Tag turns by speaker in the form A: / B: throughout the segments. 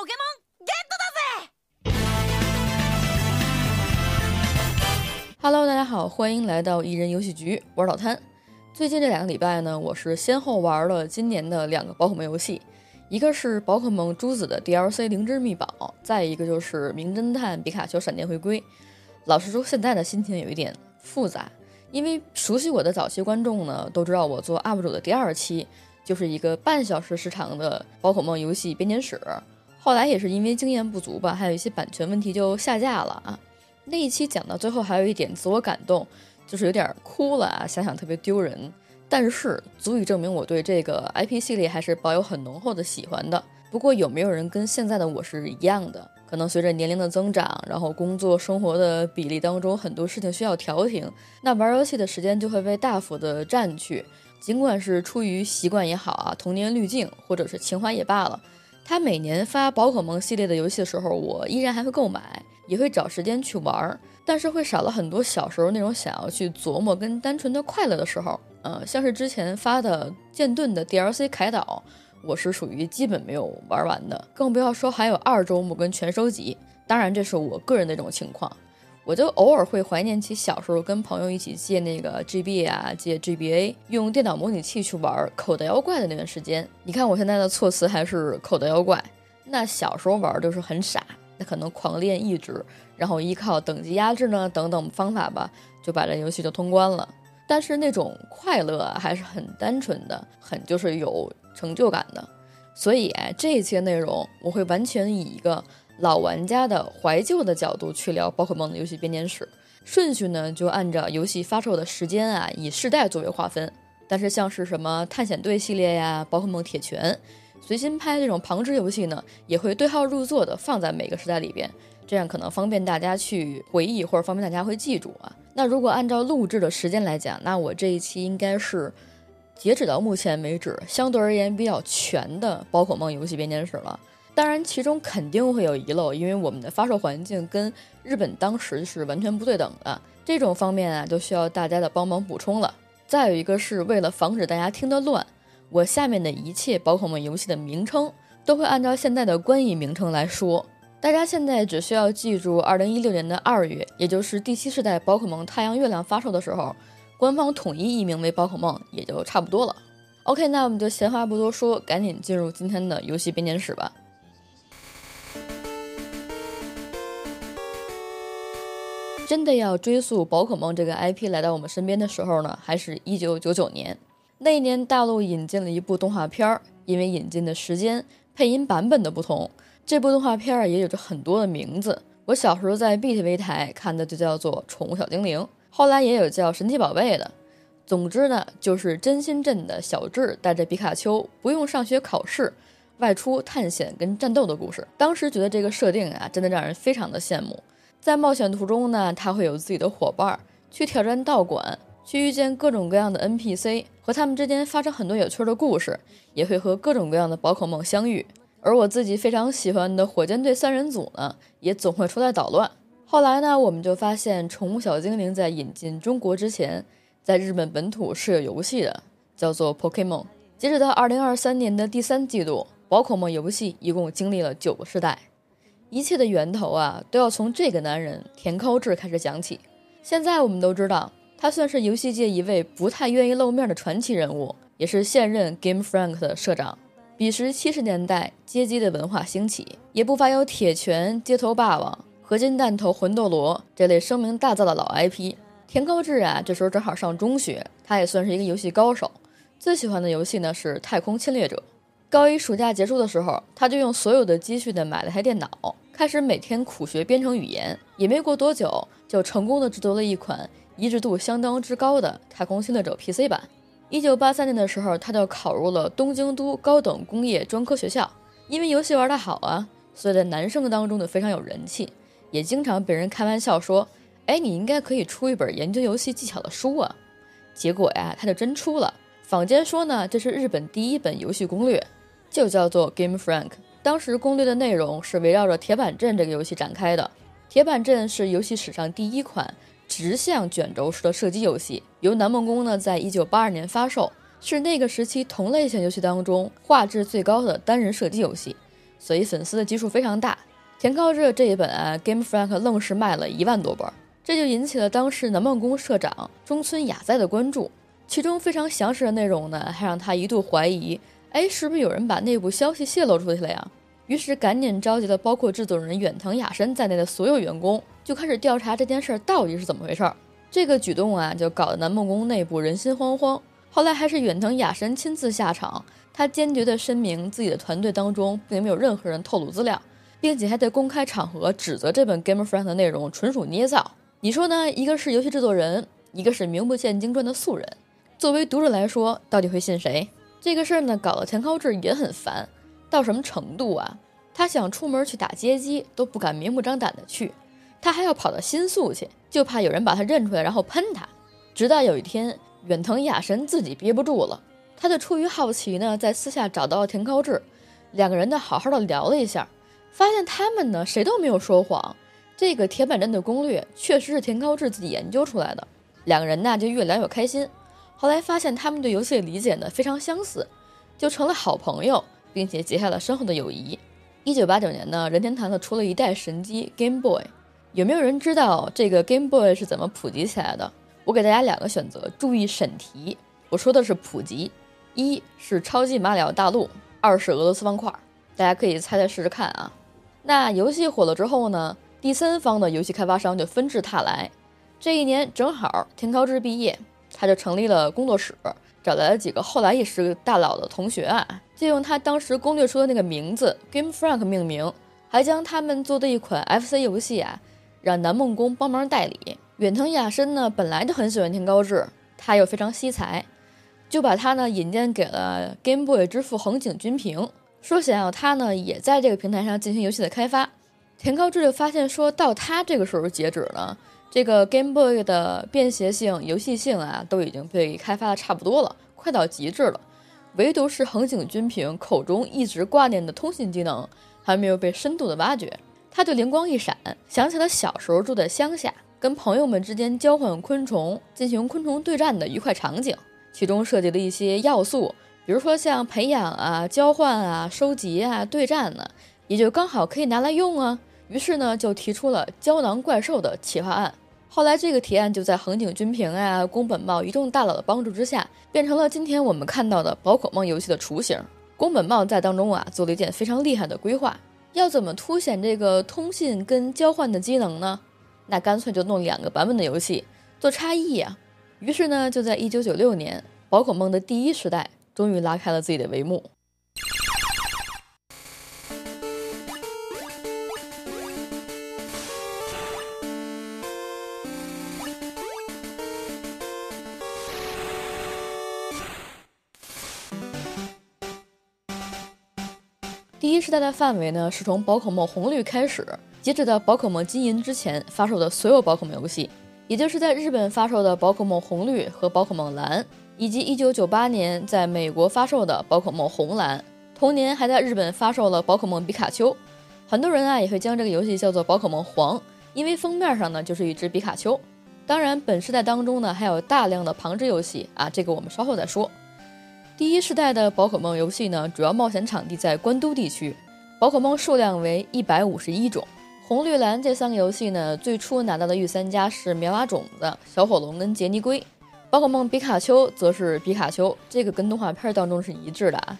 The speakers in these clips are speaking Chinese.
A: ポケモンゲットだぜ
B: Hello，大家好，欢迎来到一人游戏局，我是老摊。最近这两个礼拜呢，我是先后玩了今年的两个宝可梦游戏，一个是宝可梦朱子的 DLC 灵芝秘宝，再一个就是名侦探皮卡丘闪电回归。老实说，现在的心情有一点复杂，因为熟悉我的早期观众呢，都知道我做 UP 主的第二期就是一个半小时时长的宝可梦游戏编年史。 后来也是因为经验不足吧，还有一些版权问题就下架了啊。那一期讲到最后还有一点自我感动，就是有点哭了啊，想想特别丢人。但是足以证明我对这个 IP 系列还是抱有很浓厚的喜欢的。不过有没有人跟现在的我是一样的？可能随着年龄的增长，然后工作生活的比例当中很多事情需要调停，那玩游戏的时间就会被大幅的占去。尽管是出于习惯也好啊，童年滤镜或者是情怀也罢了。他每年发宝可梦系列的游戏的时候，我依然还会购买，也会找时间去玩儿，但是会少了很多小时候那种想要去琢磨跟单纯的快乐的时候。呃，像是之前发的剑盾的 DLC 凯岛，我是属于基本没有玩完的，更不要说还有二周目跟全收集。当然，这是我个人的一种情况。我就偶尔会怀念起小时候跟朋友一起借那个 GB 啊，借 GBA，用电脑模拟器去玩口袋妖怪的那段时间。你看我现在的措辞还是口袋妖怪，那小时候玩就是很傻，那可能狂练意志，然后依靠等级压制呢等等方法吧，就把这游戏就通关了。但是那种快乐还是很单纯的，很就是有成就感的。所以，这些内容我会完全以一个。老玩家的怀旧的角度去聊宝可梦的游戏编年史，顺序呢就按照游戏发售的时间啊，以世代作为划分。但是像是什么探险队系列呀、宝可梦铁拳、随心拍这种旁支游戏呢，也会对号入座的放在每个时代里边，这样可能方便大家去回忆，或者方便大家会记住啊。那如果按照录制的时间来讲，那我这一期应该是截止到目前为止相对而言比较全的宝可梦游戏编年史了。当然，其中肯定会有遗漏，因为我们的发售环境跟日本当时是完全不对等的。这种方面啊，就需要大家的帮忙补充了。再有一个是为了防止大家听得乱，我下面的一切宝可梦游戏的名称都会按照现在的官译名称来说。大家现在只需要记住，二零一六年的二月，也就是第七世代宝可梦太阳月亮发售的时候，官方统一译名为宝可梦，也就差不多了。OK，那我们就闲话不多说，赶紧进入今天的游戏编年史吧。真的要追溯宝可梦这个 IP 来到我们身边的时候呢，还是一九九九年。那一年，大陆引进了一部动画片儿，因为引进的时间、配音版本的不同，这部动画片儿也有着很多的名字。我小时候在 BTV 台看的就叫做《宠物小精灵》，后来也有叫《神奇宝贝》的。总之呢，就是真心镇的小智带着皮卡丘不用上学考试，外出探险跟战斗的故事。当时觉得这个设定啊，真的让人非常的羡慕。在冒险途中呢，他会有自己的伙伴，去挑战道馆，去遇见各种各样的 NPC，和他们之间发生很多有趣的故事，也会和各种各样的宝可梦相遇。而我自己非常喜欢的火箭队三人组呢，也总会出来捣乱。后来呢，我们就发现宠物小精灵在引进中国之前，在日本本土是有游戏的，叫做 Pokemon。截止到二零二三年的第三季度，宝可梦游戏一共经历了九个世代。一切的源头啊，都要从这个男人田高志开始讲起。现在我们都知道，他算是游戏界一位不太愿意露面的传奇人物，也是现任 Game Frank 的社长。彼时七十年代，街机的文化兴起，也不乏有铁拳、街头霸王、合金弹头、魂斗罗这类声名大噪的老 IP。田高志啊，这时候正好上中学，他也算是一个游戏高手。最喜欢的游戏呢是《太空侵略者》。高一暑假结束的时候，他就用所有的积蓄呢买了台电脑。开始每天苦学编程语言，也没过多久，就成功的制作了一款移植度相当之高的《太空侵略者》PC 版。一九八三年的时候，他就考入了东京都高等工业专科学校。因为游戏玩得好啊，所以在男生当中就非常有人气，也经常被人开玩笑说：“哎，你应该可以出一本研究游戏技巧的书啊。”结果呀，他就真出了。坊间说呢，这是日本第一本游戏攻略，就叫做 Game Frank。当时攻略的内容是围绕着铁板阵这个游戏展开的。铁板阵是游戏史上第一款直向卷轴式的射击游戏，由南梦宫呢在一九八二年发售，是那个时期同类型游戏当中画质最高的单人射击游戏。所以粉丝的基数非常大。田靠志这一本啊，Game Freak 愣是卖了一万多本，这就引起了当时南梦宫社长中村雅哉的关注。其中非常详实的内容呢，还让他一度怀疑，哎，是不是有人把内部消息泄露出去了呀？于是赶紧召集了包括制作人远藤雅生在内的所有员工，就开始调查这件事到底是怎么回事儿。这个举动啊，就搞得南梦宫内部人心惶惶。后来还是远藤雅神亲自下场，他坚决地声明自己的团队当中并没有任何人透露资料，并且还在公开场合指责这本 Game Friend 的内容纯属捏造。你说呢？一个是游戏制作人，一个是名不见经传的素人，作为读者来说，到底会信谁？这个事儿呢，搞得田高志也很烦，到什么程度啊？他想出门去打街机都不敢明目张胆的去，他还要跑到新宿去，就怕有人把他认出来，然后喷他。直到有一天。远藤雅神自己憋不住了，他就出于好奇呢，在私下找到了田高志，两个人呢好好的聊了一下，发现他们呢谁都没有说谎，这个铁板阵的攻略确实是田高志自己研究出来的。两个人呢就越聊越开心，后来发现他们对游戏的理解呢非常相似，就成了好朋友，并且结下了深厚的友谊。一九八九年呢，任天堂呢出了一代神机 Game Boy，有没有人知道这个 Game Boy 是怎么普及起来的？我给大家两个选择，注意审题。我说的是普及，一是超级马里奥大陆，二是俄罗斯方块。大家可以猜猜试试看啊。那游戏火了之后呢，第三方的游戏开发商就纷至沓来。这一年正好田高志毕业，他就成立了工作室，找来了几个后来也是大佬的同学啊，就用他当时攻略出的那个名字 Game Frank 命名，还将他们做的一款 FC 游戏啊，让南梦宫帮忙代理。远藤雅伸呢，本来就很喜欢田高志，他又非常惜才，就把他呢引荐给了 Game Boy 之父横井军平，说想要他呢也在这个平台上进行游戏的开发。田高志就发现，说到他这个时候截止了，这个 Game Boy 的便携性、游戏性啊都已经被开发的差不多了，快到极致了，唯独是横井军平口中一直挂念的通信机能还没有被深度的挖掘。他就灵光一闪，想起了小时候住在乡下。跟朋友们之间交换昆虫，进行昆虫对战的愉快场景，其中涉及了一些要素，比如说像培养啊、交换啊、收集啊、对战呢，也就刚好可以拿来用啊。于是呢，就提出了胶囊怪兽的企划案。后来这个提案就在横井军平啊、宫本茂一众大佬的帮助之下，变成了今天我们看到的宝可梦游戏的雏形。宫本茂在当中啊，做了一件非常厉害的规划，要怎么凸显这个通信跟交换的机能呢？那干脆就弄两个版本的游戏做差异呀。于是呢，就在一九九六年，宝可梦的第一时代终于拉开了自己的帷幕。时代的范围呢，是从宝可梦红绿开始。截止到宝可梦金银之前发售的所有宝可梦游戏，也就是在日本发售的宝可梦红绿和宝可梦蓝，以及1998年在美国发售的宝可梦红蓝，同年还在日本发售了宝可梦皮卡丘。很多人啊也会将这个游戏叫做宝可梦黄，因为封面上呢就是一只皮卡丘。当然，本世代当中呢还有大量的旁支游戏啊，这个我们稍后再说。第一世代的宝可梦游戏呢，主要冒险场地在关都地区，宝可梦数量为一百五十一种。红绿蓝这三个游戏呢，最初拿到的御三家是棉娃种子、小火龙跟杰尼龟，宝可梦皮卡丘则是皮卡丘，这个跟动画片当中是一致的啊。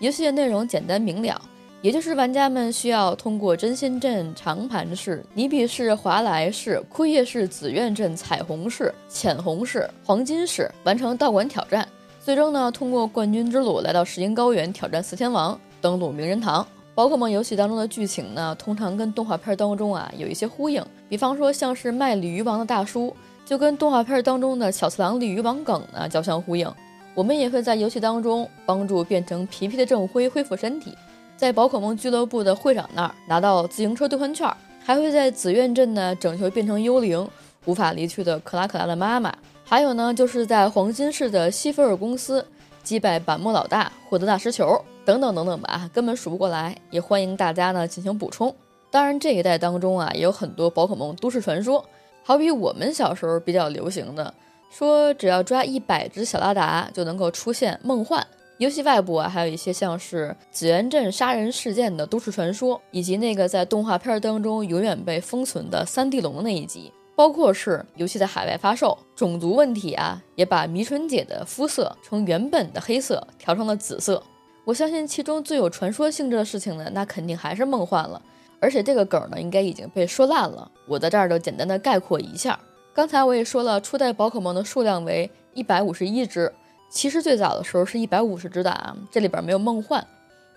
B: 游戏的内容简单明了，也就是玩家们需要通过真仙镇、长盘市、尼比市、华莱市、枯叶市、紫苑镇、彩虹市、浅红市、黄金市完成道馆挑战，最终呢通过冠军之路来到石英高原挑战四天王，登陆名人堂。宝可梦游戏当中的剧情呢，通常跟动画片当中啊有一些呼应。比方说，像是卖鲤鱼王的大叔，就跟动画片当中的小次郎鲤鱼王梗呢交相呼应。我们也会在游戏当中帮助变成皮皮的郑辉恢复身体，在宝可梦俱乐部的会长那儿拿到自行车兑换券，还会在紫苑镇呢拯救变成幽灵无法离去的克拉克拉的妈妈。还有呢，就是在黄金市的西菲尔公司击败板木老大，获得大师球。等等等等吧，根本数不过来，也欢迎大家呢进行补充。当然，这一代当中啊，也有很多宝可梦都市传说，好比我们小时候比较流行的，说只要抓一百只小拉达就能够出现梦幻，游戏外部啊，还有一些像是紫园镇杀人事件的都市传说，以及那个在动画片当中永远被封存的三地龙的那一集，包括是游戏在海外发售，种族问题啊，也把迷春姐的肤色从原本的黑色调成了紫色。我相信其中最有传说性质的事情呢，那肯定还是梦幻了。而且这个梗呢，应该已经被说烂了。我在这儿就简单的概括一下。刚才我也说了，初代宝可梦的数量为一百五十一只。其实最早的时候是一百五十只的啊，这里边没有梦幻，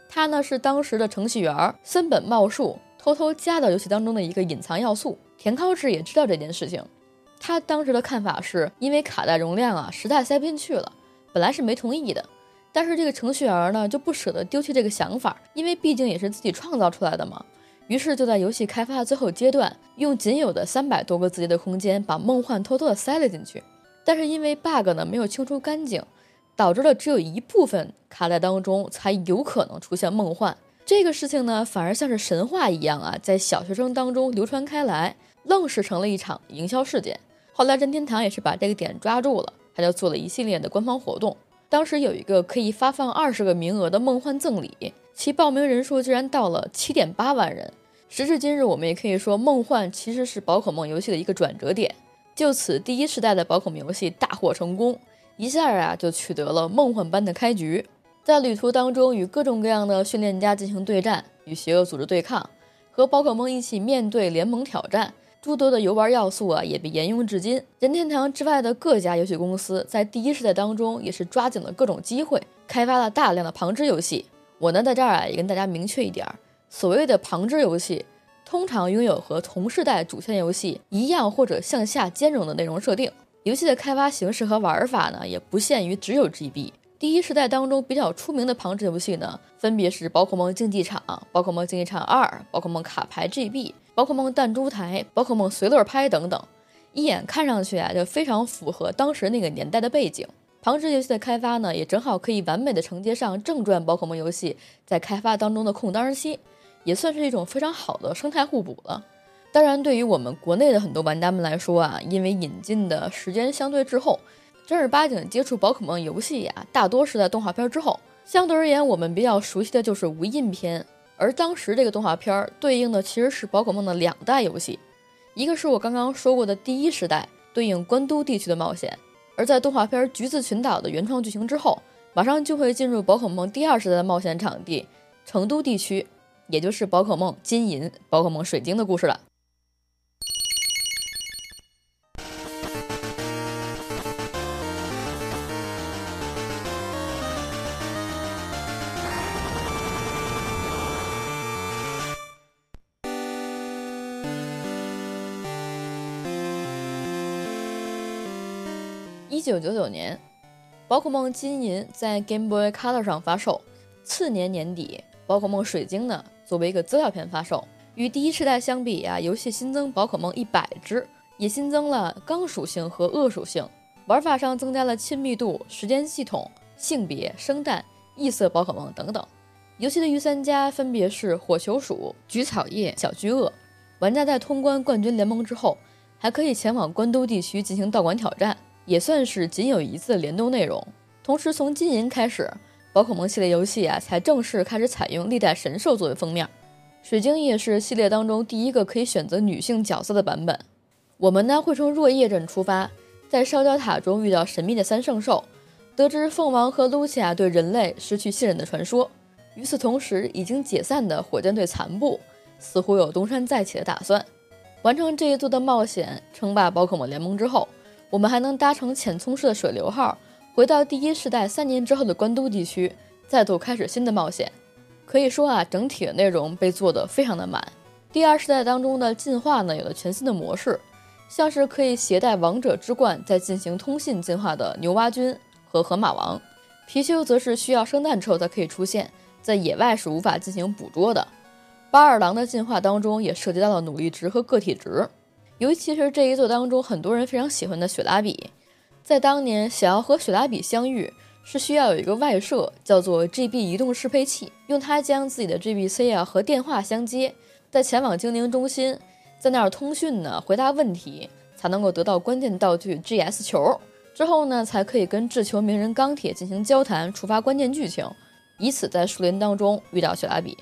B: 它呢是当时的程序员森本茂树偷偷加到游戏当中的一个隐藏要素。田尻智也知道这件事情，他当时的看法是因为卡带容量啊实在塞不进去了，本来是没同意的，但是这个程序员呢就不舍得丢弃这个想法，因为毕竟也是自己创造出来的嘛。于是就在游戏开发的最后阶段，用仅有的三百多个字节的空间把梦幻偷偷的塞了进去，但是因为 bug 呢没有清除干净。导致了只有一部分卡带当中才有可能出现梦幻这个事情呢，反而像是神话一样啊，在小学生当中流传开来，愣是成了一场营销事件。后来任天堂也是把这个点抓住了，他就做了一系列的官方活动。当时有一个可以发放二十个名额的梦幻赠礼，其报名人数居然到了七点八万人。时至今日，我们也可以说梦幻其实是宝可梦游戏的一个转折点。就此，第一时代的宝可梦游戏大获成功。一下啊，就取得了梦幻般的开局，在旅途当中与各种各样的训练家进行对战，与邪恶组织对抗，和宝可梦一起面对联盟挑战，诸多的游玩要素啊也被沿用至今。任天堂之外的各家游戏公司在第一世代当中也是抓紧了各种机会，开发了大量的旁支游戏。我呢在这儿啊也跟大家明确一点，所谓的旁支游戏，通常拥有和同世代主线游戏一样或者向下兼容的内容设定。游戏的开发形式和玩法呢，也不限于只有 GB。第一时代当中比较出名的旁支游戏呢，分别是宝可梦竞技场、宝可梦竞技场二、宝可梦卡牌 GB、宝可梦弹珠台、宝可梦随乐拍等等。一眼看上去啊，就非常符合当时那个年代的背景。旁支游戏的开发呢，也正好可以完美的承接上正传宝可梦游戏在开发当中的空档期，也算是一种非常好的生态互补了。当然，对于我们国内的很多玩家们来说啊，因为引进的时间相对滞后，正儿八经接触宝可梦游戏呀，大多是在动画片之后。相对而言，我们比较熟悉的就是无印篇，而当时这个动画片对应的其实是宝可梦的两代游戏，一个是我刚刚说过的第一时代，对应关都地区的冒险，而在动画片《橘子群岛》的原创剧情之后，马上就会进入宝可梦第二时代的冒险场地成都地区，也就是宝可梦金银、宝可梦水晶的故事了。九九九年，宝可梦金银在 Game Boy Color 上发售。次年年底，宝可梦水晶呢作为一个资料片发售。与第一世代相比啊，游戏新增宝可梦一百只，也新增了刚属性和恶属性。玩法上增加了亲密度、时间系统、性别、生蛋、异色宝可梦等等。游戏的御三家分别是火球鼠、菊草叶、小巨鳄。玩家在通关冠军联盟之后，还可以前往关都地区进行道馆挑战。也算是仅有一次的联动内容。同时，从金银开始，宝可梦系列游戏啊才正式开始采用历代神兽作为封面。水晶也是系列当中第一个可以选择女性角色的版本。我们呢会从若叶镇出发，在烧焦塔中遇到神秘的三圣兽，得知凤王和露西亚对人类失去信任的传说。与此同时，已经解散的火箭队残部似乎有东山再起的打算。完成这一座的冒险，称霸宝可梦联盟之后。我们还能搭乘浅葱式的水流号，回到第一世代三年之后的关都地区，再度开始新的冒险。可以说啊，整体的内容被做得非常的满。第二世代当中的进化呢，有了全新的模式，像是可以携带王者之冠再进行通信进化的牛蛙君和河马王。貔貅则是需要生蛋之后才可以出现，在野外是无法进行捕捉的。八二郎的进化当中也涉及到了努力值和个体值。尤其是这一座当中，很多人非常喜欢的雪拉比，在当年想要和雪拉比相遇，是需要有一个外设，叫做 GB 移动适配器，用它将自己的 GBC 啊和电话相接，再前往精灵中心，在那儿通讯呢，回答问题，才能够得到关键道具 GS 球。之后呢，才可以跟智球名人钢铁进行交谈，触发关键剧情，以此在树林当中遇到雪拉比。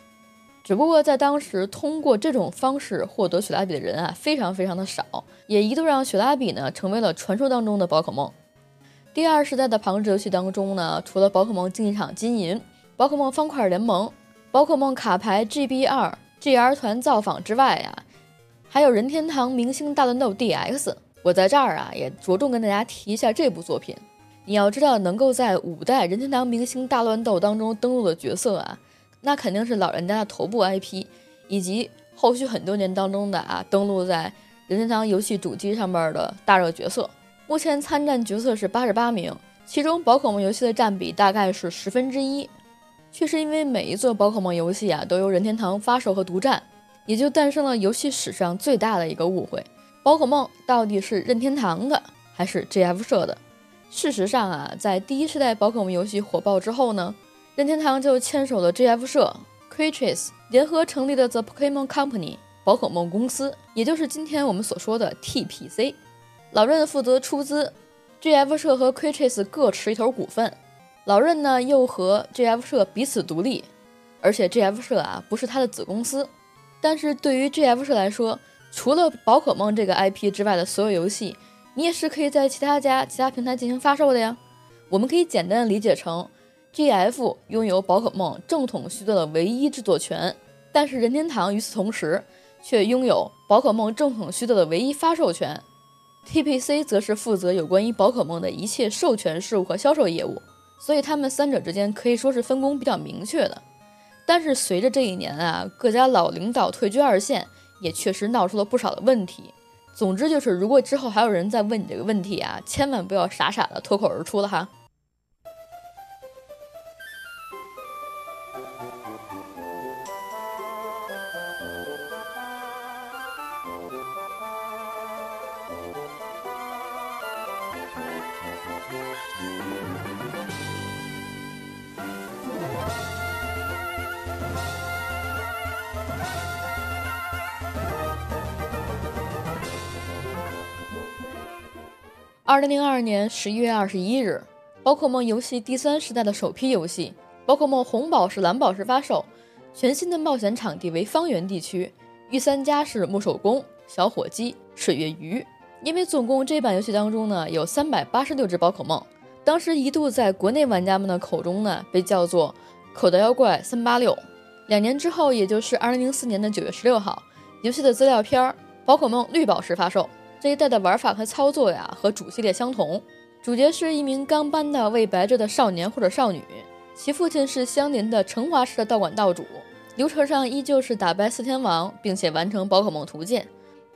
B: 只不过在当时，通过这种方式获得雪拉比的人啊，非常非常的少，也一度让雪拉比呢成为了传说当中的宝可梦。第二世代的旁支游戏当中呢，除了宝可梦竞技场金银、宝可梦方块联盟、宝可梦卡牌 GB 二、GR 团造访之外啊，还有任天堂明星大乱斗 DX。我在这儿啊，也着重跟大家提一下这部作品。你要知道，能够在五代任天堂明星大乱斗当中登陆的角色啊。那肯定是老人家的头部 IP，以及后续很多年当中的啊登录在任天堂游戏主机上面的大热角色。目前参战角色是八十八名，其中宝可梦游戏的占比大概是十分之一。确实，因为每一座宝可梦游戏啊都由任天堂发售和独占，也就诞生了游戏史上最大的一个误会：宝可梦到底是任天堂的还是 GF 社的？事实上啊，在第一世代宝可梦游戏火爆之后呢？任天堂就牵手了 G.F 社、Creatures 联合成立的 The Pokemon Company 宝可梦公司，也就是今天我们所说的 T.P.C。老任负责出资，G.F 社和 Creatures 各持一头股份。老任呢又和 G.F 社彼此独立，而且 G.F 社啊不是他的子公司。但是对于 G.F 社来说，除了宝可梦这个 IP 之外的所有游戏，你也是可以在其他家、其他平台进行发售的呀。我们可以简单理解成。G.F 拥有宝可梦正统续作的唯一制作权，但是任天堂与此同时却拥有宝可梦正统续作的唯一发售权。T.P.C 则是负责有关于宝可梦的一切授权事务和销售业务，所以他们三者之间可以说是分工比较明确的。但是随着这一年啊，各家老领导退居二线，也确实闹出了不少的问题。总之就是，如果之后还有人再问你这个问题啊，千万不要傻傻的脱口而出了哈。二零零二年十一月二十一日，宝可梦游戏第三时代的首批游戏《宝可梦红宝石、蓝宝石》发售。全新的冒险场地为方圆地区，御三家是木手工、小火鸡、水月鱼。因为总共这版游戏当中呢有三百八十六只宝可梦，当时一度在国内玩家们的口中呢被叫做“口袋妖怪三八六”。两年之后，也就是二零零四年的九月十六号，游戏的资料片《宝可梦绿宝石》发售。这一代的玩法和操作呀，和主系列相同。主角是一名刚搬到未白着的少年或者少女，其父亲是相邻的成华市的道馆道主。流程上依旧是打败四天王，并且完成宝可梦图鉴，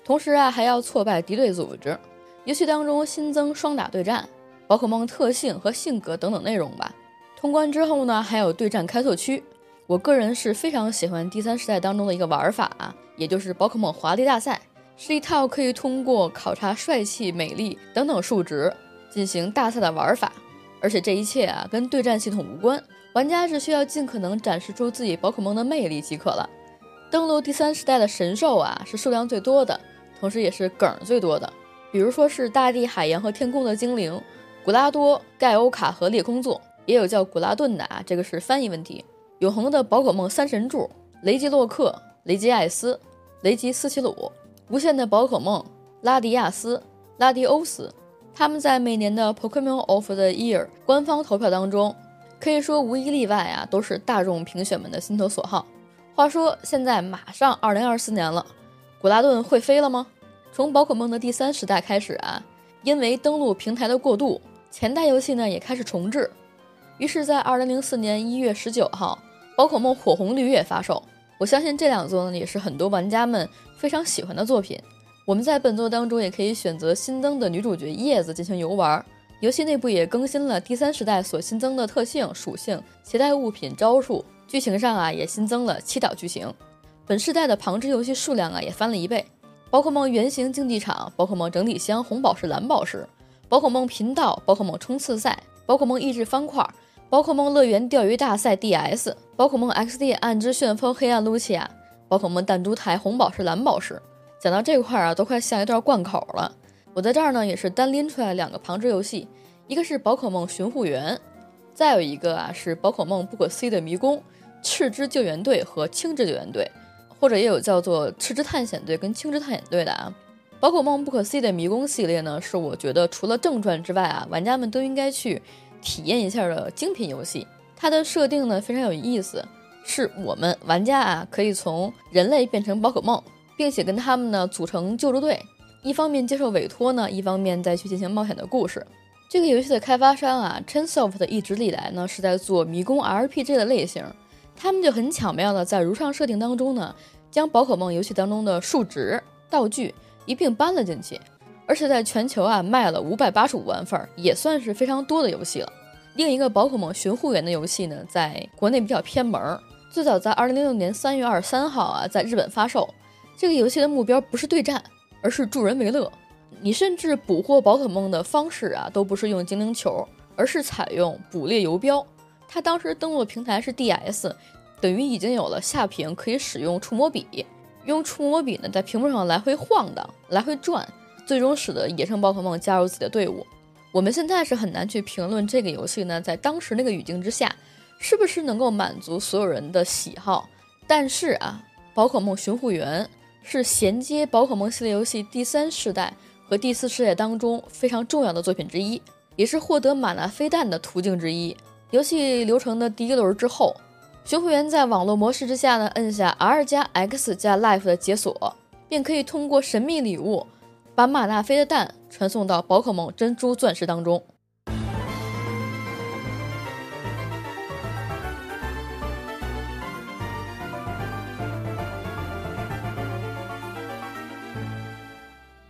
B: 同时啊还要挫败敌对组织。游戏当中新增双打对战、宝可梦特性和性格等等内容吧。通关之后呢，还有对战开拓区。我个人是非常喜欢第三时代当中的一个玩法啊，也就是宝可梦华丽大赛。是一套可以通过考察帅气、美丽等等数值进行大赛的玩法，而且这一切啊跟对战系统无关，玩家只需要尽可能展示出自己宝可梦的魅力即可了。登录第三时代的神兽啊是数量最多的，同时也是梗最多的，比如说是大地、海洋和天空的精灵古拉多、盖欧卡和裂空座，也有叫古拉顿的啊，这个是翻译问题。永恒的宝可梦三神柱雷吉洛克、雷吉艾斯、雷吉斯奇鲁。无限的宝可梦拉迪亚斯、拉迪欧斯，他们在每年的 Pokemon of the Year 官方投票当中，可以说无一例外啊，都是大众评选们的心头所好。话说现在马上二零二四年了，古拉顿会飞了吗？从宝可梦的第三时代开始啊，因为登录平台的过渡，前代游戏呢也开始重置，于是，在二零零四年一月十九号，宝可梦火红绿叶发售。我相信这两座呢，也是很多玩家们非常喜欢的作品。我们在本作当中也可以选择新增的女主角叶子进行游玩。游戏内部也更新了第三时代所新增的特性、属性、携带物品、招数。剧情上啊，也新增了祈祷剧情。本世代的旁支游戏数量啊，也翻了一倍。宝可梦原型竞技场、宝可梦整理箱、红宝石、蓝宝石、宝可梦频道、宝可梦冲刺赛、宝可梦益智方块。宝可梦乐园钓鱼大赛 DS，宝可梦 XD 暗之旋风黑暗露琪亚，宝可梦弹珠台红宝石蓝宝石。讲到这块啊，都快像一段贯口了。我在这儿呢，也是单拎出来两个旁支游戏，一个是宝可梦巡护员，再有一个啊是宝可梦不可思议的迷宫赤之救援队和青之救援队，或者也有叫做赤之探险队跟青之探险队的啊。宝可梦不可思议的迷宫系列呢，是我觉得除了正传之外啊，玩家们都应该去体验一下的精品游戏。它的设定呢非常有意思，是我们玩家啊可以从人类变成宝可梦，并且跟他们呢组成救助队。一方面接受委托呢，一方面再去进行冒险的故事。这个游戏的开发商啊，Chensoft 一直以来呢是在做迷宫 RPG 的类型，他们就很巧妙的在如上设定当中呢，将宝可梦游戏当中的数值道具一并搬了进去，而且在全球啊卖了五百八十五万份，也算是非常多的游戏了。另一个宝可梦巡护员的游戏呢，在国内比较偏门，最早在二零零六年三月二十三号啊在日本发售。这个游戏的目标不是对战。而是助人为乐，你甚至捕获宝可梦的方式啊，都不是用精灵球，而是采用捕猎游标。它当时登录平台是 DS，等于已经有了下屏可以使用触摸笔，用触摸笔呢在屏幕上来回晃荡、来回转，最终使得野生宝可梦加入自己的队伍。我们现在是很难去评论这个游戏呢，在当时那个语境之下，是不是能够满足所有人的喜好。但是啊，宝可梦巡护员。是衔接宝可梦系列游戏第三世代和第四世代当中非常重要的作品之一，也是获得玛纳飞弹的途径之一。游戏流程的第一轮之后，巡护员在网络模式之下呢，摁下 R 加 X 加 Life 的解锁，便可以通过神秘礼物把玛纳飞的蛋传送到宝可梦珍珠钻石当中。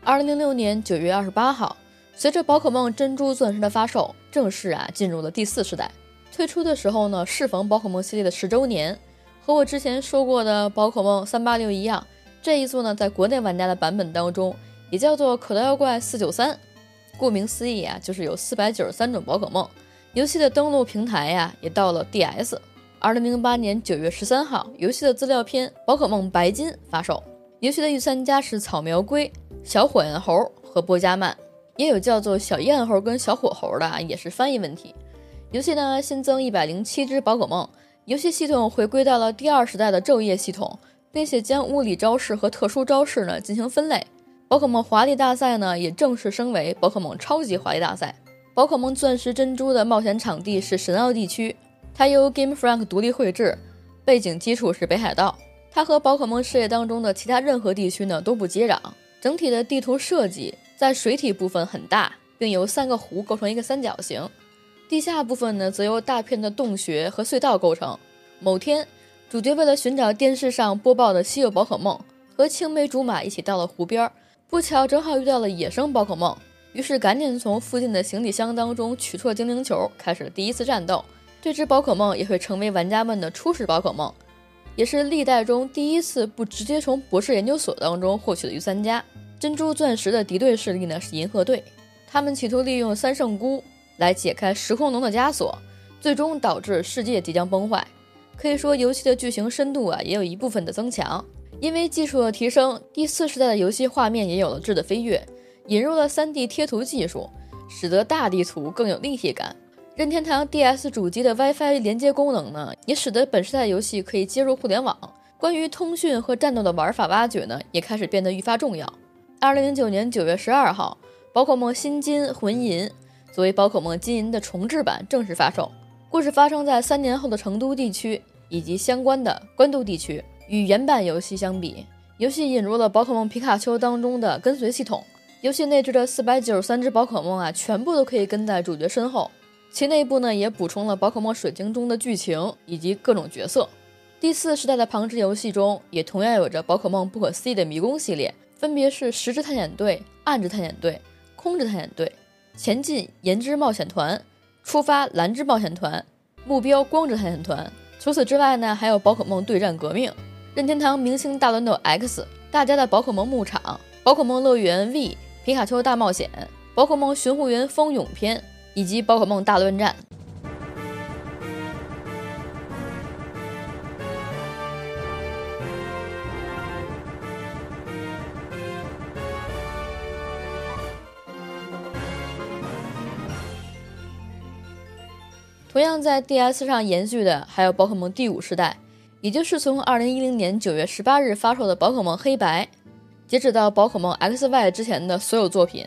B: 二零零六年九月二十八号，随着宝可梦珍珠钻石的发售，正式啊进入了第四世代。推出的时候呢，适逢宝可梦系列的十周年，和我之前说过的宝可梦三八六一样，这一座呢，在国内玩家的版本当中，也叫做口袋妖怪四九三。顾名思义啊，就是有四百九十三种宝可梦。游戏的登录平台呀，也到了 DS。二零零八年九月十三号，游戏的资料片《宝可梦白金》发售。游戏的御三家是草苗龟。小火焰猴和波加曼，也有叫做小焰猴跟小火猴的啊，也是翻译问题。游戏呢新增一百零七只宝可梦，游戏系统回归到了第二时代的昼夜系统，并且将物理招式和特殊招式呢进行分类。宝可梦华丽大赛呢也正式升为宝可梦超级华丽大赛。宝可梦钻石珍珠的冒险场地是神奥地区，它由 Game Frank 独立绘制，背景基础是北海道。它和宝可梦世界当中的其他任何地区呢都不接壤。整体的地图设计在水体部分很大，并由三个湖构成一个三角形。地下部分呢，则由大片的洞穴和隧道构成。某天，主角为了寻找电视上播报的稀有宝可梦，和青梅竹马一起到了湖边，不巧正好遇到了野生宝可梦，于是赶紧从附近的行李箱当中取出了精灵球，开始了第一次战斗。这只宝可梦也会成为玩家们的初始宝可梦。也是历代中第一次不直接从博士研究所当中获取的御三家。珍珠钻石的敌对势力呢是银河队，他们企图利用三圣菇来解开时空龙的枷锁，最终导致世界即将崩坏。可以说，游戏的剧情深度啊也有一部分的增强，因为技术的提升，第四世代的游戏画面也有了质的飞跃，引入了 3D 贴图技术，使得大地图更有立体感。任天堂 DS 主机的 WiFi 连接功能呢，也使得本世代游戏可以接入互联网。关于通讯和战斗的玩法挖掘呢，也开始变得愈发重要。二零零九年九月十二号，宝可梦新金魂银作为宝可梦金银的重置版正式发售。故事发生在三年后的成都地区以及相关的关渡地区。与原版游戏相比，游戏引入了宝可梦皮卡丘当中的跟随系统。游戏内置的四百九十三只宝可梦啊，全部都可以跟在主角身后。其内部呢也补充了宝可梦水晶中的剧情以及各种角色。第四时代的旁支游戏中也同样有着宝可梦不可思议的迷宫系列，分别是实之探险队、暗之探险队、空之探险队、前进岩之冒险团、出发蓝之冒险团、目标光之探险团。除此之外呢，还有宝可梦对战革命、任天堂明星大乱斗 X、大家的宝可梦牧场、宝可梦乐园 V、皮卡丘大冒险、宝可梦巡护员风涌篇。以及宝可梦大乱战。同样在 DS 上延续的还有宝可梦第五世代，也就是从2010年9月18日发售的宝可梦黑白，截止到宝可梦 XY 之前的所有作品。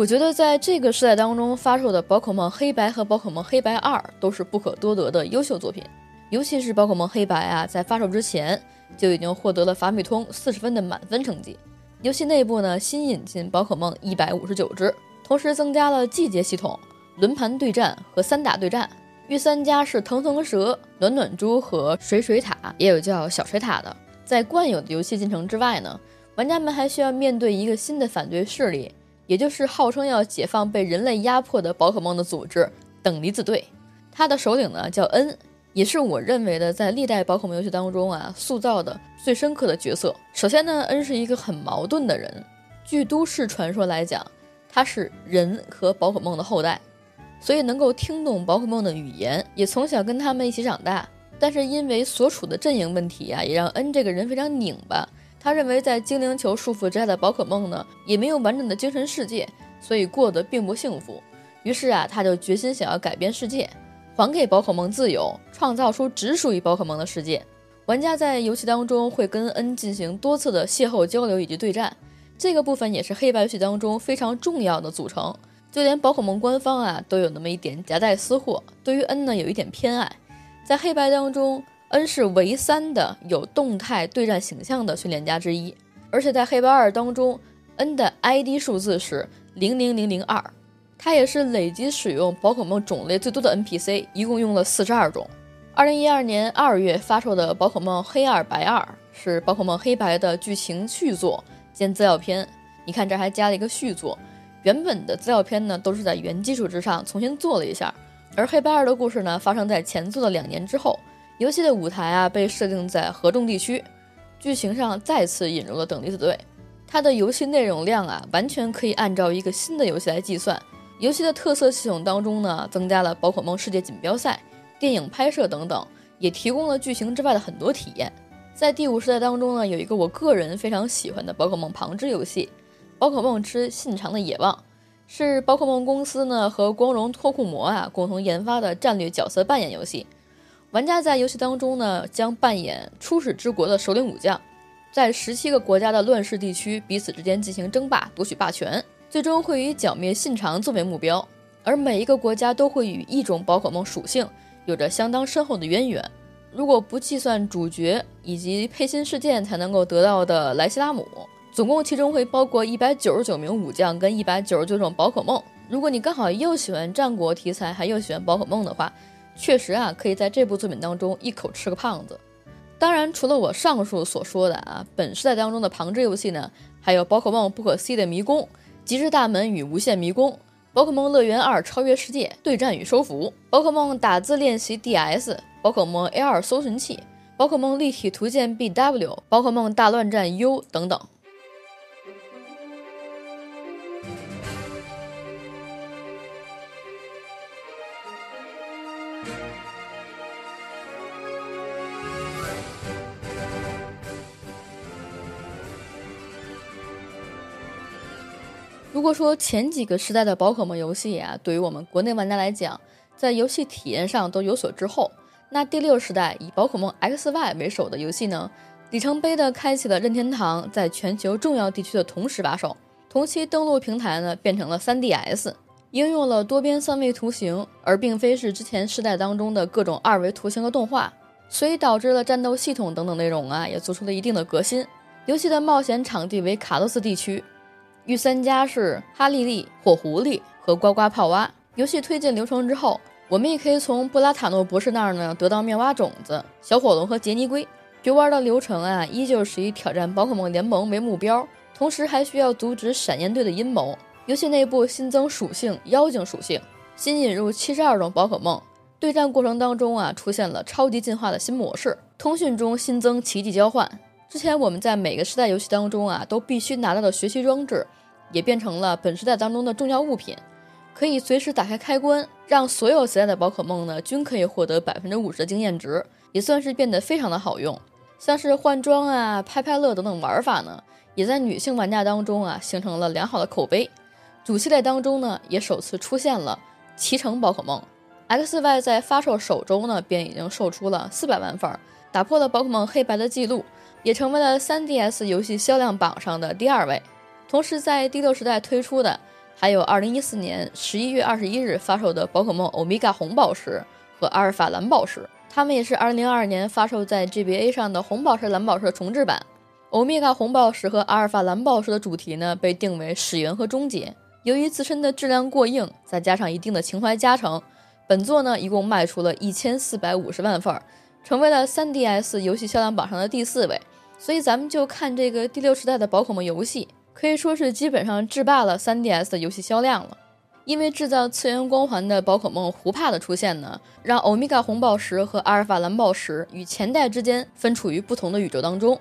B: 我觉得在这个时代当中发售的宝可梦黑白和宝可梦黑白二都是不可多得的优秀作品，尤其是宝可梦黑白啊，在发售之前就已经获得了法米通四十分的满分成绩。游戏内部呢，新引进宝可梦一百五十九只，同时增加了季节系统、轮盘对战和三打对战。御三家是腾腾蛇、暖暖猪和水水塔，也有叫小水塔的。在惯有的游戏进程之外呢，玩家们还需要面对一个新的反对势力。也就是号称要解放被人类压迫的宝可梦的组织等离子队，他的首领呢叫恩，也是我认为的在历代宝可梦游戏当中啊塑造的最深刻的角色。首先呢，恩是一个很矛盾的人。据都市传说来讲，他是人和宝可梦的后代，所以能够听懂宝可梦的语言，也从小跟他们一起长大。但是因为所处的阵营问题啊，也让恩这个人非常拧巴。他认为，在精灵球束缚之下的宝可梦呢，也没有完整的精神世界，所以过得并不幸福。于是啊，他就决心想要改变世界，还给宝可梦自由，创造出只属于宝可梦的世界。玩家在游戏当中会跟恩进行多次的邂逅交流以及对战，这个部分也是黑白游戏当中非常重要的组成。就连宝可梦官方啊，都有那么一点夹带私货，对于恩呢有一点偏爱。在黑白当中。恩是唯三的有动态对战形象的训练家之一，而且在黑白二当中，恩的 ID 数字是零零零零二，他也是累计使用宝可梦种类最多的 NPC，一共用了四十二种。二零一二年二月发售的宝可梦黑二白二是宝可梦黑白的剧情续作兼资料片，你看这还加了一个续作，原本的资料片呢都是在原基础之上重新做了一下，而黑白二的故事呢发生在前作的两年之后。游戏的舞台啊被设定在合众地区，剧情上再次引入了等离子队。它的游戏内容量啊完全可以按照一个新的游戏来计算。游戏的特色系统当中呢，增加了宝可梦世界锦标赛、电影拍摄等等，也提供了剧情之外的很多体验。在第五世代当中呢，有一个我个人非常喜欢的宝可梦旁支游戏《宝可梦之信长的野望》，是宝可梦公司呢和光荣拓库摩啊共同研发的战略角色扮演游戏。玩家在游戏当中呢，将扮演初始之国的首领武将，在十七个国家的乱世地区彼此之间进行争霸，夺取霸权，最终会以剿灭信长作为目标。而每一个国家都会与一种宝可梦属性有着相当深厚的渊源。如果不计算主角以及配信事件才能够得到的莱西拉姆，总共其中会包括一百九十九名武将跟一百九十九种宝可梦。如果你刚好又喜欢战国题材，还又喜欢宝可梦的话，确实啊，可以在这部作品当中一口吃个胖子。当然，除了我上述所说的啊，本世代当中的旁支游戏呢，还有宝可梦不可思议的迷宫、极致大门与无限迷宫、宝可梦乐园二超越世界、对战与收服、宝可梦打字练习 DS、宝可梦 A 二搜寻器、宝可梦立体图鉴 BW、宝可梦大乱战 U 等等。如果说前几个时代的宝可梦游戏啊，对于我们国内玩家来讲，在游戏体验上都有所滞后，那第六时代以宝可梦 XY 为首的游戏呢，里程碑的开启了任天堂在全球重要地区的同时把手。同期登录平台呢，变成了 3DS，应用了多边三维图形，而并非是之前世代当中的各种二维图形和动画，所以导致了战斗系统等等内容啊，也做出了一定的革新。游戏的冒险场地为卡洛斯地区。御三家是哈利利、火狐狸和呱呱泡蛙。游戏推进流程之后，我们也可以从布拉塔诺博士那儿呢得到妙蛙种子、小火龙和杰尼龟。游玩的流程啊，依旧是以挑战宝可梦联盟为目标，同时还需要阻止闪焰队的阴谋。游戏内部新增属性妖精属性，新引入七十二种宝可梦。对战过程当中啊，出现了超级进化的新模式。通讯中新增奇迹交换。之前我们在每个时代游戏当中啊，都必须拿到的学习装置，也变成了本时代当中的重要物品，可以随时打开开关，让所有时代的宝可梦呢均可以获得百分之五十的经验值，也算是变得非常的好用。像是换装啊、拍拍乐等等玩法呢，也在女性玩家当中啊形成了良好的口碑。主系列当中呢，也首次出现了骑乘宝可梦，XY 在发售首周呢，便已经售出了四百万份，打破了宝可梦黑白的记录，也成为了 3DS 游戏销量榜上的第二位。同时，在第六时代推出的还有2014年11月21日发售的宝可梦欧米伽红宝石和阿尔法蓝宝石，它们也是2022年发售在 GBA 上的红宝石、蓝宝石重置版。欧米伽红宝石和阿尔法蓝宝石的主题呢，被定为始源和终结。由于自身的质量过硬，再加上一定的情怀加成，本作呢一共卖出了一千四百五十万份，成为了 3DS 游戏销量榜上的第四位。所以咱们就看这个第六时代的宝可梦游戏，可以说是基本上制霸了 3DS 的游戏销量了。因为制造次元光环的宝可梦胡帕的出现呢，让欧米伽红宝石和阿尔法蓝宝石与前代之间分处于不同的宇宙当中。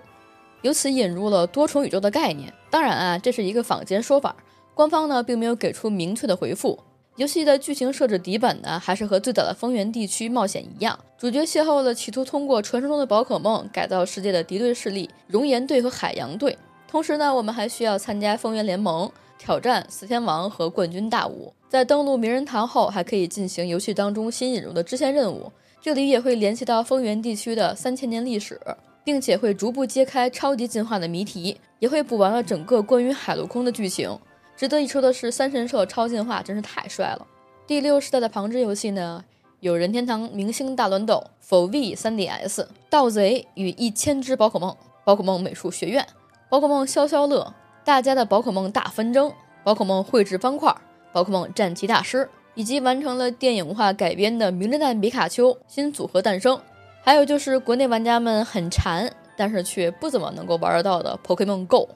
B: 由此引入了多重宇宙的概念。当然啊，这是一个坊间说法，官方呢并没有给出明确的回复。游戏的剧情设置底本呢，还是和最早的风原地区冒险一样，主角邂逅了企图通过传说中的宝可梦改造世界的敌对势力熔岩队和海洋队。同时呢，我们还需要参加风原联盟，挑战四天王和冠军大武。在登陆名人堂后，还可以进行游戏当中新引入的支线任务，这里也会联系到风原地区的三千年历史。并且会逐步揭开超级进化的谜题，也会补完了整个关于海陆空的剧情。值得一说的是，三神社超进化真是太帅了。第六世代的旁支游戏呢，有任天堂明星大乱斗、否 V 3DS、盗贼与一千只宝可梦、宝可梦美术学院、宝可梦消消乐、大家的宝可梦大纷争、宝可梦绘制方块、宝可梦战棋大师，以及完成了电影化改编的名侦探皮卡丘新组合诞生。还有就是国内玩家们很馋，但是却不怎么能够玩得到的 Pokemon Go。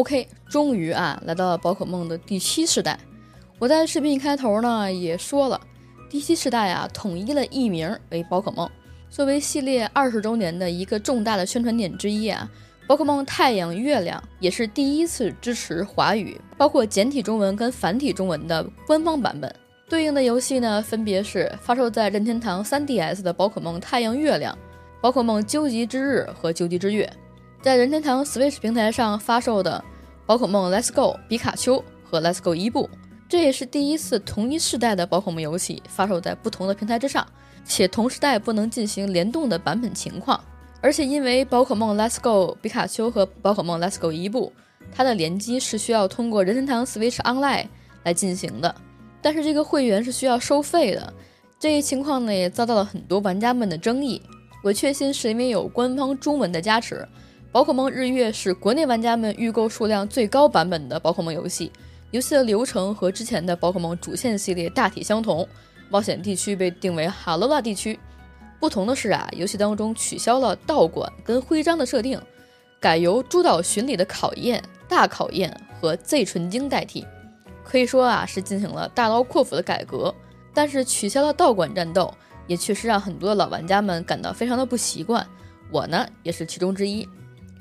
B: OK，终于啊，来到了宝可梦的第七世代。我在视频一开头呢也说了。第七世代啊，统一了艺名为宝可梦。作为系列二十周年的一个重大的宣传点之一啊，宝可梦太阳月亮也是第一次支持华语，包括简体中文跟繁体中文的官方版本。对应的游戏呢，分别是发售在任天堂 3DS 的宝可梦太阳月亮、宝可梦究极之日和究极之月，在任天堂 Switch 平台上发售的宝可梦 Let's Go 皮卡丘和 Let's Go 伊布。这也是第一次同一世代的宝可梦游戏发售在不同的平台之上，且同时代不能进行联动的版本情况。而且因为宝可梦 Let's Go 皮卡丘和宝可梦 Let's Go 伊布，它的联机是需要通过任天堂 Switch Online 来进行的，但是这个会员是需要收费的。这一情况呢也遭到了很多玩家们的争议。我确信是因为有官方中文的加持，宝可梦日月是国内玩家们预购数量最高版本的宝可梦游戏。游戏的流程和之前的宝可梦主线系列大体相同，冒险地区被定为哈罗拉地区。不同的是啊，游戏当中取消了道馆跟徽章的设定，改由诸岛巡礼的考验、大考验和 Z 纯晶代替。可以说啊，是进行了大刀阔斧的改革。但是取消了道馆战斗，也确实让很多的老玩家们感到非常的不习惯。我呢，也是其中之一。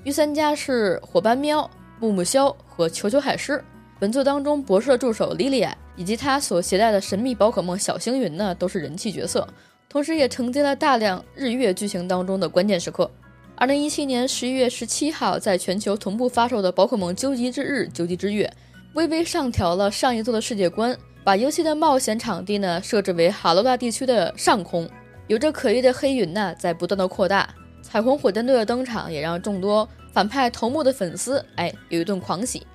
B: 御三家是伙伴喵、木木枭和球球海狮。本作当中，博士的助手莉莉安以及她所携带的神秘宝可梦小星云呢，都是人气角色，同时也承接了大量日月剧情当中的关键时刻。二零一七年十一月十七号，在全球同步发售的宝可梦究极之日、究极之月，微微上调了上一座的世界观，把游戏的冒险场地呢设置为哈罗拉地区的上空，有着可疑的黑云呢在不断的扩大，彩虹火箭队的登场也让众多反派头目的粉丝哎有一顿狂喜。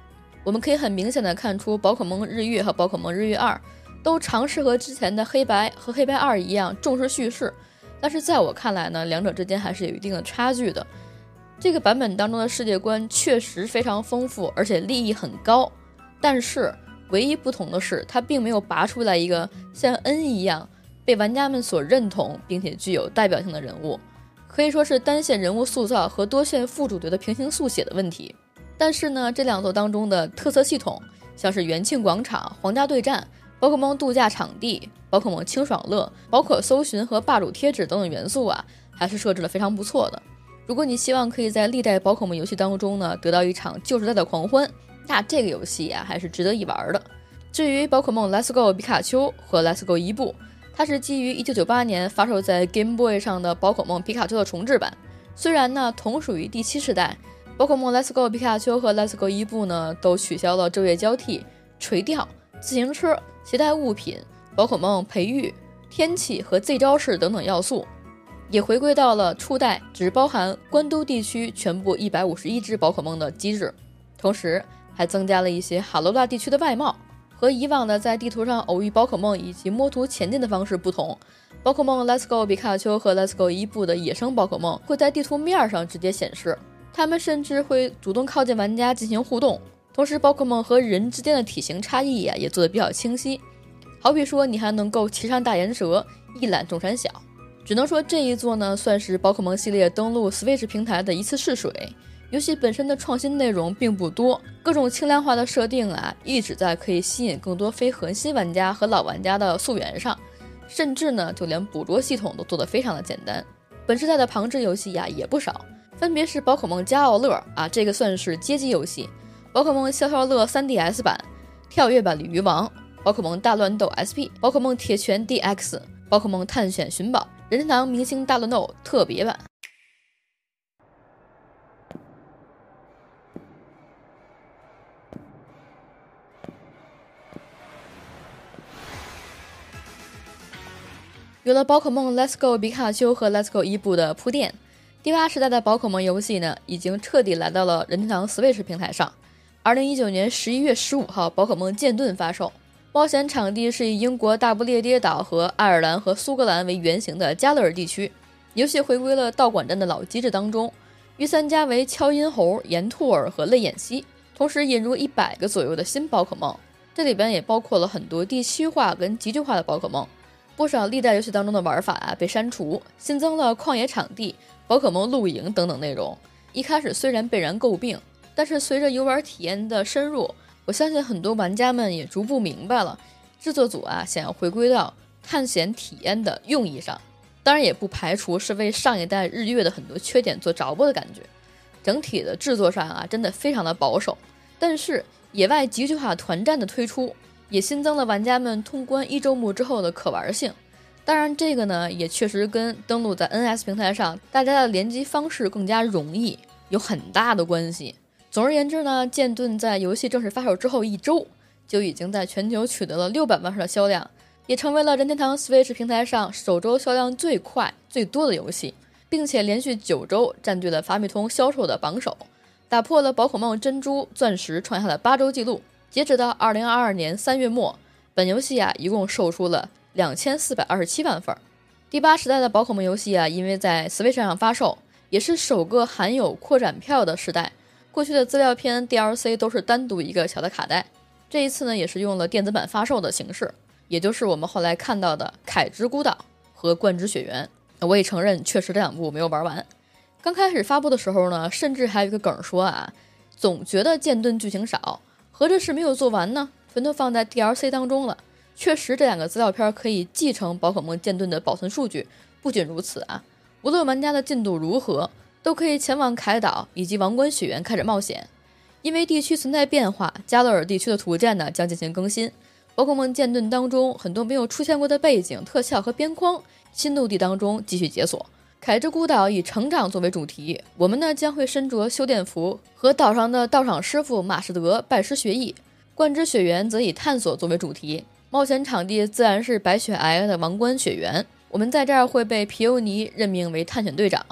B: 我们可以很明显的看出，宝可梦日月和宝可梦日月二都尝试和之前的黑白和黑白二一样重视叙事，但是在我看来呢，两者之间还是有一定的差距的。这个版本当中的世界观确实非常丰富，而且利益很高，但是唯一不同的是，它并没有拔出来一个像 N 一样被玩家们所认同并且具有代表性的人物，可以说是单线人物塑造和多线副主角的平行速写的问题。但是呢，这两座当中的特色系统，像是元庆广场、皇家对战、宝可梦度假场地、宝可梦清爽乐、宝可搜寻和霸主贴纸等等元素啊，还是设置的非常不错的。如果你希望可以在历代宝可梦游戏当中呢，得到一场旧时代的狂欢，那这个游戏啊，还是值得一玩的。至于宝可梦 Let's Go 皮卡丘和 Let's Go 伊布，它是基于1998年发售在 Game Boy 上的宝可梦皮卡丘的重置版。虽然呢同属于第七世代，宝可梦 Let's Go 皮卡丘和 Let's Go 伊布呢都取消了昼夜交替、垂钓、自行车、携带物品、宝可梦培育、天气和 Z 招式等等要素。也回归到了初代只包含关都地区全部一百五十一只宝可梦的机制，同时还增加了一些哈罗拉地区的外貌。和以往的在地图上偶遇宝可梦以及摸图前进的方式不同，宝可梦 Let's Go 皮卡丘和 Let's Go 伊布的野生宝可梦会在地图面上直接显示，它们甚至会主动靠近玩家进行互动。同时，宝可梦和人之间的体型差异呀也做得比较清晰，好比说你还能够骑上大岩蛇一览众山小。只能说这一座呢，算是宝可梦系列登陆 Switch 平台的一次试水。游戏本身的创新内容并不多，各种轻量化的设定啊，一直在可以吸引更多非核心玩家和老玩家的溯源上。甚至呢，就连捕捉系统都做得非常的简单。本世代的旁支游戏呀也不少，分别是宝可梦加奥乐啊，这个算是街机游戏；宝可梦消消乐 3DS 版、跳跃版鲤鱼王、宝可梦大乱斗 SP、宝可梦铁拳 DX、宝可梦探险寻宝。任天堂明星大乱斗特别版。有了宝可梦 Let's Go 比卡丘和 Let's Go 伊布的铺垫，第八时代的宝可梦游戏呢，已经彻底来到了任天堂 Switch 平台上。二零一九年十一月十五号，宝可梦剑盾发售。冒险场地是以英国大不列颠岛和爱尔兰和苏格兰为原型的加勒尔地区。游戏回归了道馆战的老机制当中，御三家为敲音猴、岩兔儿和泪眼蜥，同时引入一百个左右的新宝可梦。这里边也包括了很多地区化跟集聚化的宝可梦。不少历代游戏当中的玩法啊被删除，新增了旷野场地、宝可梦露营等等内容。一开始虽然被人诟病，但是随着游玩体验的深入。我相信很多玩家们也逐步明白了，制作组啊想要回归到探险体验的用意上，当然也不排除是为上一代日月的很多缺点做着补的感觉。整体的制作上啊真的非常的保守，但是野外集聚化团战的推出也新增了玩家们通关一周目之后的可玩性。当然这个呢也确实跟登录在 NS 平台上大家的联机方式更加容易有很大的关系。总而言之呢，剑盾在游戏正式发售之后一周，就已经在全球取得了六百万份的销量，也成为了任天堂 Switch 平台上首周销量最快、最多的游戏，并且连续九周占据了法米通销售的榜首，打破了宝可梦珍珠、钻石创下的八周纪录。截止到二零二二年三月末，本游戏啊一共售出了两千四百二十七万份。第八时代的宝可梦游戏啊，因为在 Switch 上发售，也是首个含有扩展票的时代。过去的资料片 DLC 都是单独一个小的卡带，这一次呢也是用了电子版发售的形式，也就是我们后来看到的《凯之孤岛》和《冠之雪原》。我也承认，确实这两部没有玩完。刚开始发布的时候呢，甚至还有一个梗说啊，总觉得剑盾剧情少，合着是没有做完呢，全都放在 DLC 当中了。确实，这两个资料片可以继承宝可梦剑盾的保存数据。不仅如此啊，无论玩家的进度如何。都可以前往凯岛以及王冠雪原开始冒险。因为地区存在变化，加勒尔地区的图鉴呢将进行更新。宝可梦剑盾当中很多没有出现过的背景、特效和边框，新陆地当中继续解锁。凯之孤岛以成长作为主题，我们呢将会身着修炼服，和岛上的道场师傅马士德拜师学艺。冠之雪原则以探索作为主题，冒险场地自然是白雪皑皑的王冠雪原。我们在这儿会被皮尤尼任命为探险队长。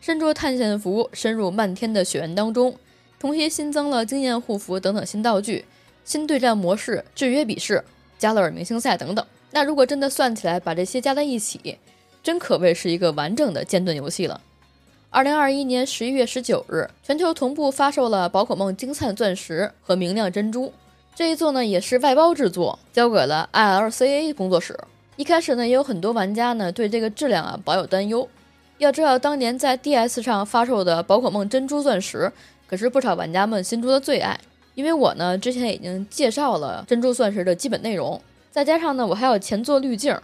B: 身着探险服，深入漫天的雪原当中，同时新增了经验护符等等新道具、新对战模式、制约比试、加勒尔明星赛等等。那如果真的算起来，把这些加在一起，真可谓是一个完整的剑盾游戏了。二零二一年十一月十九日，全球同步发售了宝可梦金灿钻石和明亮珍珠。这一座呢，也是外包制作，交给了 ILCA 工作室。一开始呢，也有很多玩家呢对这个质量啊保有担忧。要知道，当年在 DS 上发售的宝可梦珍珠钻石，可是不少玩家们心中的最爱。因为我呢之前已经介绍了珍珠钻石的基本内容，再加上呢我还有前作滤镜，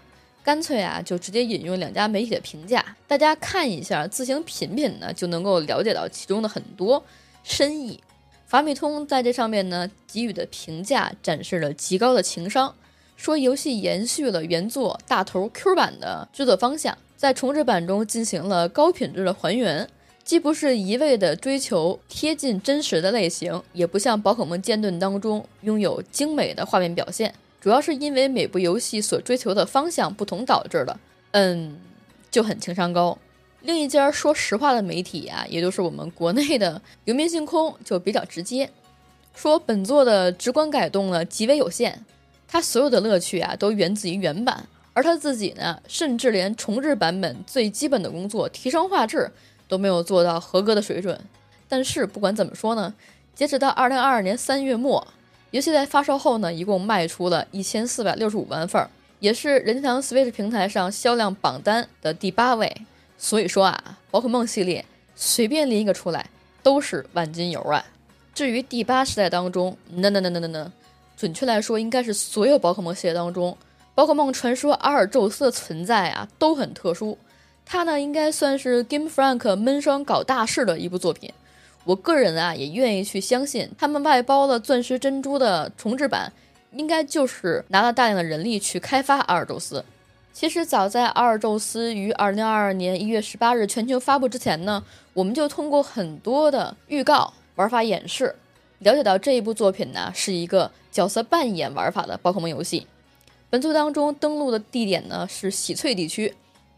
B: 干脆啊就直接引用两家媒体的评价，大家看一下，自行品品呢就能够了解到其中的很多深意。法米通在这上面呢给予的评价展示了极高的情商，说游戏延续了原作大头 Q 版的制作方向，在重置版中进行了高品质的还原，既不是一味的追求贴近真实的类型，也不像宝可梦剑盾当中拥有精美的画面表现，主要是因为每部游戏所追求的方向不同导致的。嗯，就很情商高。另一家说实话的媒体啊，也就是我们国内的游民星空，就比较直接，说本作的直观改动呢极为有限，它所有的乐趣啊都源自于原版，而他自己呢，甚至连重置版本最基本的工作提升画质都没有做到合格的水准。但是不管怎么说呢，截止到二零二二年三月末，游戏在发售后呢，一共卖出了一千四百六十五万份，也是任天堂 Switch 平台上销量榜单的第八位。所以说啊，宝可梦系列随便拎一个出来都是万金油啊。至于第八时代当中，那那那那那那，准确来说应该是所有宝可梦系列当中，宝可梦传说阿尔宙斯的存在啊都很特殊。它呢应该算是 Game Freak 闷声搞大事的一部作品。我个人啊也愿意去相信，他们外包了钻石珍珠的重置版，应该就是拿了大量的人力去开发阿尔宙斯。其实早在阿尔宙斯于二零二二年一月十八日全球发布之前呢，我们就通过很多的预告、玩法演示，了解到这一部作品呢是一个角色扮演玩法的宝可梦游戏。本作当中登陆的地点呢是喜翠地区，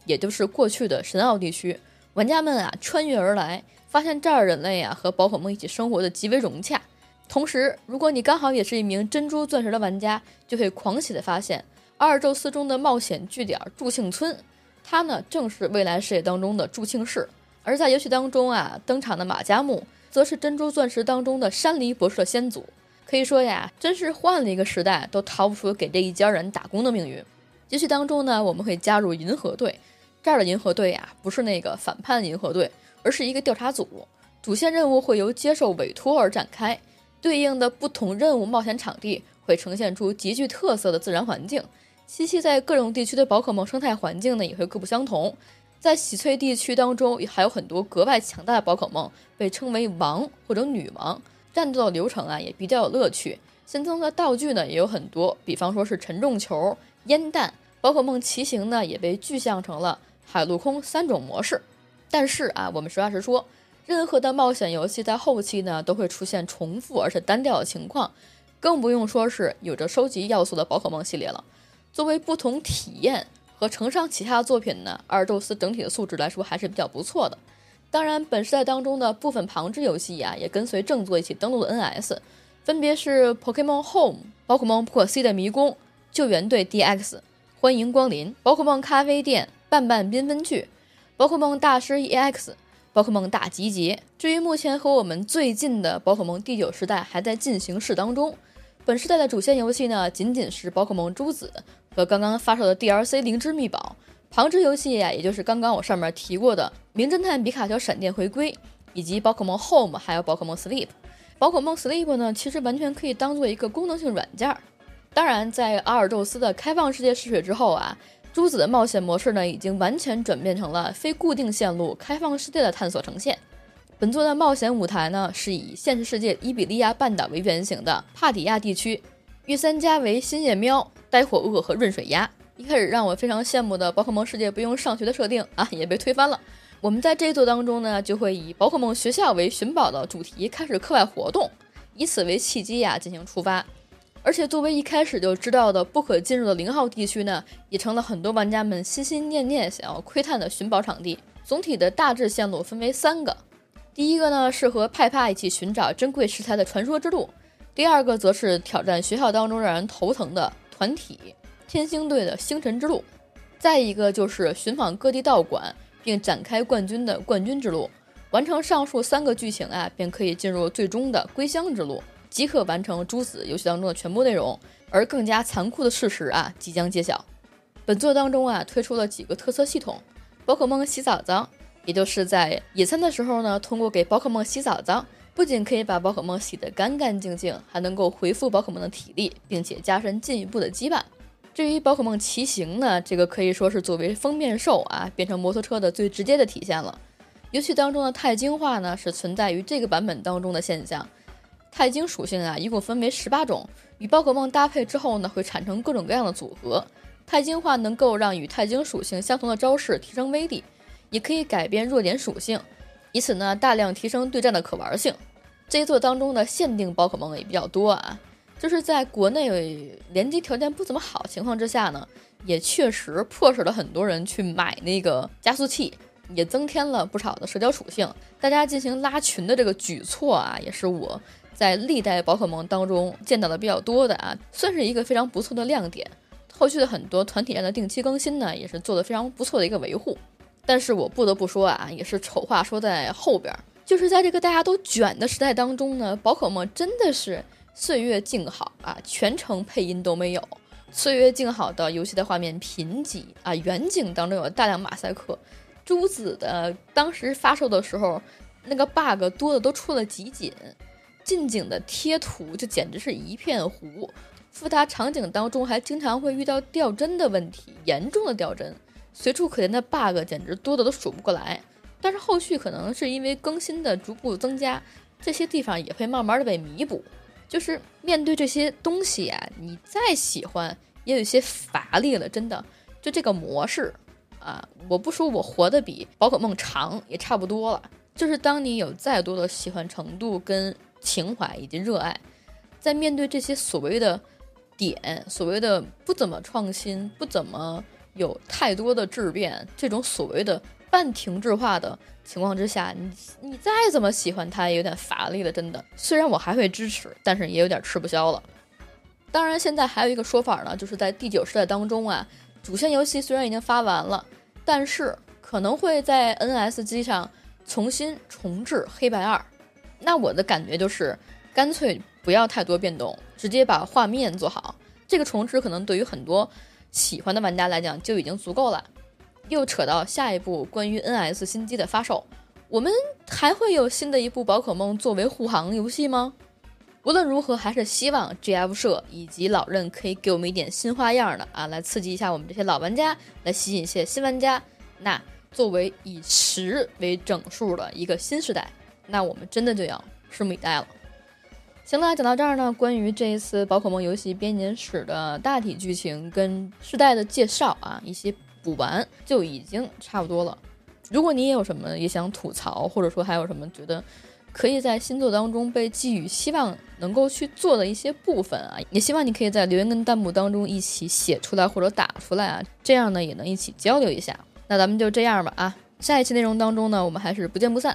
B: 也就是过去的神奥地区。玩家们啊穿越而来，发现这儿人类啊和宝可梦一起生活的极为融洽。同时，如果你刚好也是一名珍珠钻石的玩家，就会狂喜的发现。阿尔宙斯中的冒险据点祝庆村，它呢正是未来世界当中的祝庆市。而在游戏当中啊，登场的马加木则是珍珠钻石当中的山梨博士的先祖。可以说呀，真是换了一个时代都逃不出给这一家人打工的命运。游戏当中呢，我们会加入银河队，这儿的银河队呀，不是那个反叛银河队，而是一个调查组。主线任务会由接受委托而展开，对应的不同任务冒险场地会呈现出极具特色的自然环境。栖息在各种地区的宝可梦生态环境呢，也会各不相同。在喜翠地区当中，还有很多格外强大的宝可梦，被称为王或者女王。战斗流程啊，也比较有乐趣。新增的道具呢，也有很多，比方说是沉重球、烟弹。宝可梦骑行呢，也被具象成了海陆空三种模式。但是啊，我们实话实说，任何的冒险游戏在后期呢，都会出现重复而且单调的情况，更不用说是有着收集要素的宝可梦系列了。作为不同体验和承上启下的作品呢，阿尔宙斯整体的素质来说还是比较不错的。当然，本时代当中的部分旁支游戏呀，也跟随正作一起登陆了 NS，分别是 Pokemon Home、宝可梦破 C 的迷宫、救援队 DX、欢迎光临、宝可梦咖啡店、半半缤纷剧、宝可梦大师 EX、宝可梦大集结。至于目前和我们最近的宝可梦第九时代还在进行式当中，本时代的主线游戏呢，仅仅是宝可梦珠子。和刚刚发售的 DLC《灵芝秘宝》，旁支游戏呀，也就是刚刚我上面提过的《名侦探皮卡丘闪电回归》，以及宝可梦 Home，还有宝可梦 Sleep。宝可梦 Sleep 呢，其实完全可以当做一个功能性软件。当然，在阿尔宙斯的开放世界试水之后啊，珠子的冒险模式呢，已经完全转变成了非固定线路开放世界的探索呈现。本作的冒险舞台呢，是以现实世界伊比利亚半岛为原型的帕底亚地区，御三家为新夜喵。呆火鳄和润水鸭，一开始让我非常羡慕的宝可梦世界不用上学的设定啊，也被推翻了。我们在这一座当中呢，就会以宝可梦学校为寻宝的主题开始课外活动，以此为契机呀进行出发。而且作为一开始就知道的不可进入的零号地区呢，也成了很多玩家们心心念念想要窥探的寻宝场地。总体的大致线路分为三个，第一个呢是和派帕一起寻找珍贵食材的传说之路，第二个则是挑战学校当中让人头疼的。团体天星队的星辰之路，再一个就是寻访各地道馆，并展开冠军的冠军之路。完成上述三个剧情啊，便可以进入最终的归乡之路，即可完成珠子游戏当中的全部内容。而更加残酷的事实啊，即将揭晓。本作当中啊，推出了几个特色系统：宝可梦洗澡澡，也就是在野餐的时候呢，通过给宝可梦洗澡澡。不仅可以把宝可梦洗得干干净净，还能够恢复宝可梦的体力，并且加深进一步的羁绊。至于宝可梦骑行呢，这个可以说是作为封面兽啊变成摩托车的最直接的体现了。游戏当中的钛金化呢，是存在于这个版本当中的现象。钛晶属性啊，一共分为十八种，与宝可梦搭配之后呢，会产生各种各样的组合。钛晶化能够让与钛晶属性相同的招式提升威力，也可以改变弱点属性，以此呢大量提升对战的可玩性。这一座当中的限定宝可梦也比较多啊，就是在国内联机条件不怎么好情况之下呢，也确实迫使了很多人去买那个加速器。也增添了不少的社交属性，大家进行拉群的这个举措啊，也是我在历代宝可梦当中见到的比较多的啊，算是一个非常不错的亮点。后续的很多团体战的定期更新呢，也是做的非常不错的一个维护。但是我不得不说啊，也是丑话说在后边，就是在这个大家都卷的时代当中呢，宝可梦真的是岁月静好啊，全程配音都没有，岁月静好的游戏的画面贫瘠啊，远景当中有大量马赛克。珠子的当时发售的时候，那个 bug 多的都出了集锦，近景的贴图就简直是一片糊，复杂场景当中还经常会遇到掉帧的问题，严重的掉帧，随处可见的 bug 简直多的都数不过来。但是后续可能是因为更新的逐步增加，这些地方也会慢慢的被弥补。就是面对这些东西啊，你再喜欢也有些乏力了，真的，就这个模式。啊，我不说我活得比宝可梦长，也差不多了。就是当你有再多的喜欢程度、跟情怀以及热爱，在面对这些所谓的点、所谓的不怎么创新、不怎么有太多的质变，这种所谓的半停滞化的情况之下，你你再怎么喜欢它，也有点乏力了。真的，虽然我还会支持，但是也有点吃不消了。当然，现在还有一个说法呢，就是在第九世代当中啊。主线游戏虽然已经发完了，但是可能会在 NS 机上重新重置黑白二。那我的感觉就是，干脆不要太多变动，直接把画面做好。这个重置可能对于很多喜欢的玩家来讲就已经足够了。又扯到下一步关于 NS 新机的发售，我们还会有新的一部宝可梦作为护航游戏吗？无论如何，还是希望 GF 社以及老任可以给我们一点新花样的啊，来刺激一下我们这些老玩家，来吸引一些新玩家。那作为以十为整数的一个新时代，那我们真的就要拭目以待了。行了，讲到这儿呢，关于这一次宝可梦游戏编年史的大体剧情跟世代的介绍啊，一些补完就已经差不多了。如果你也有什么也想吐槽，或者说还有什么觉得，可以在新作当中被寄予希望能够去做的一些部分啊，也希望你可以在留言跟弹幕当中一起写出来或者打出来啊，这样呢也能一起交流一下。那咱们就这样吧啊，下一期内容当中呢，我们还是不见不散，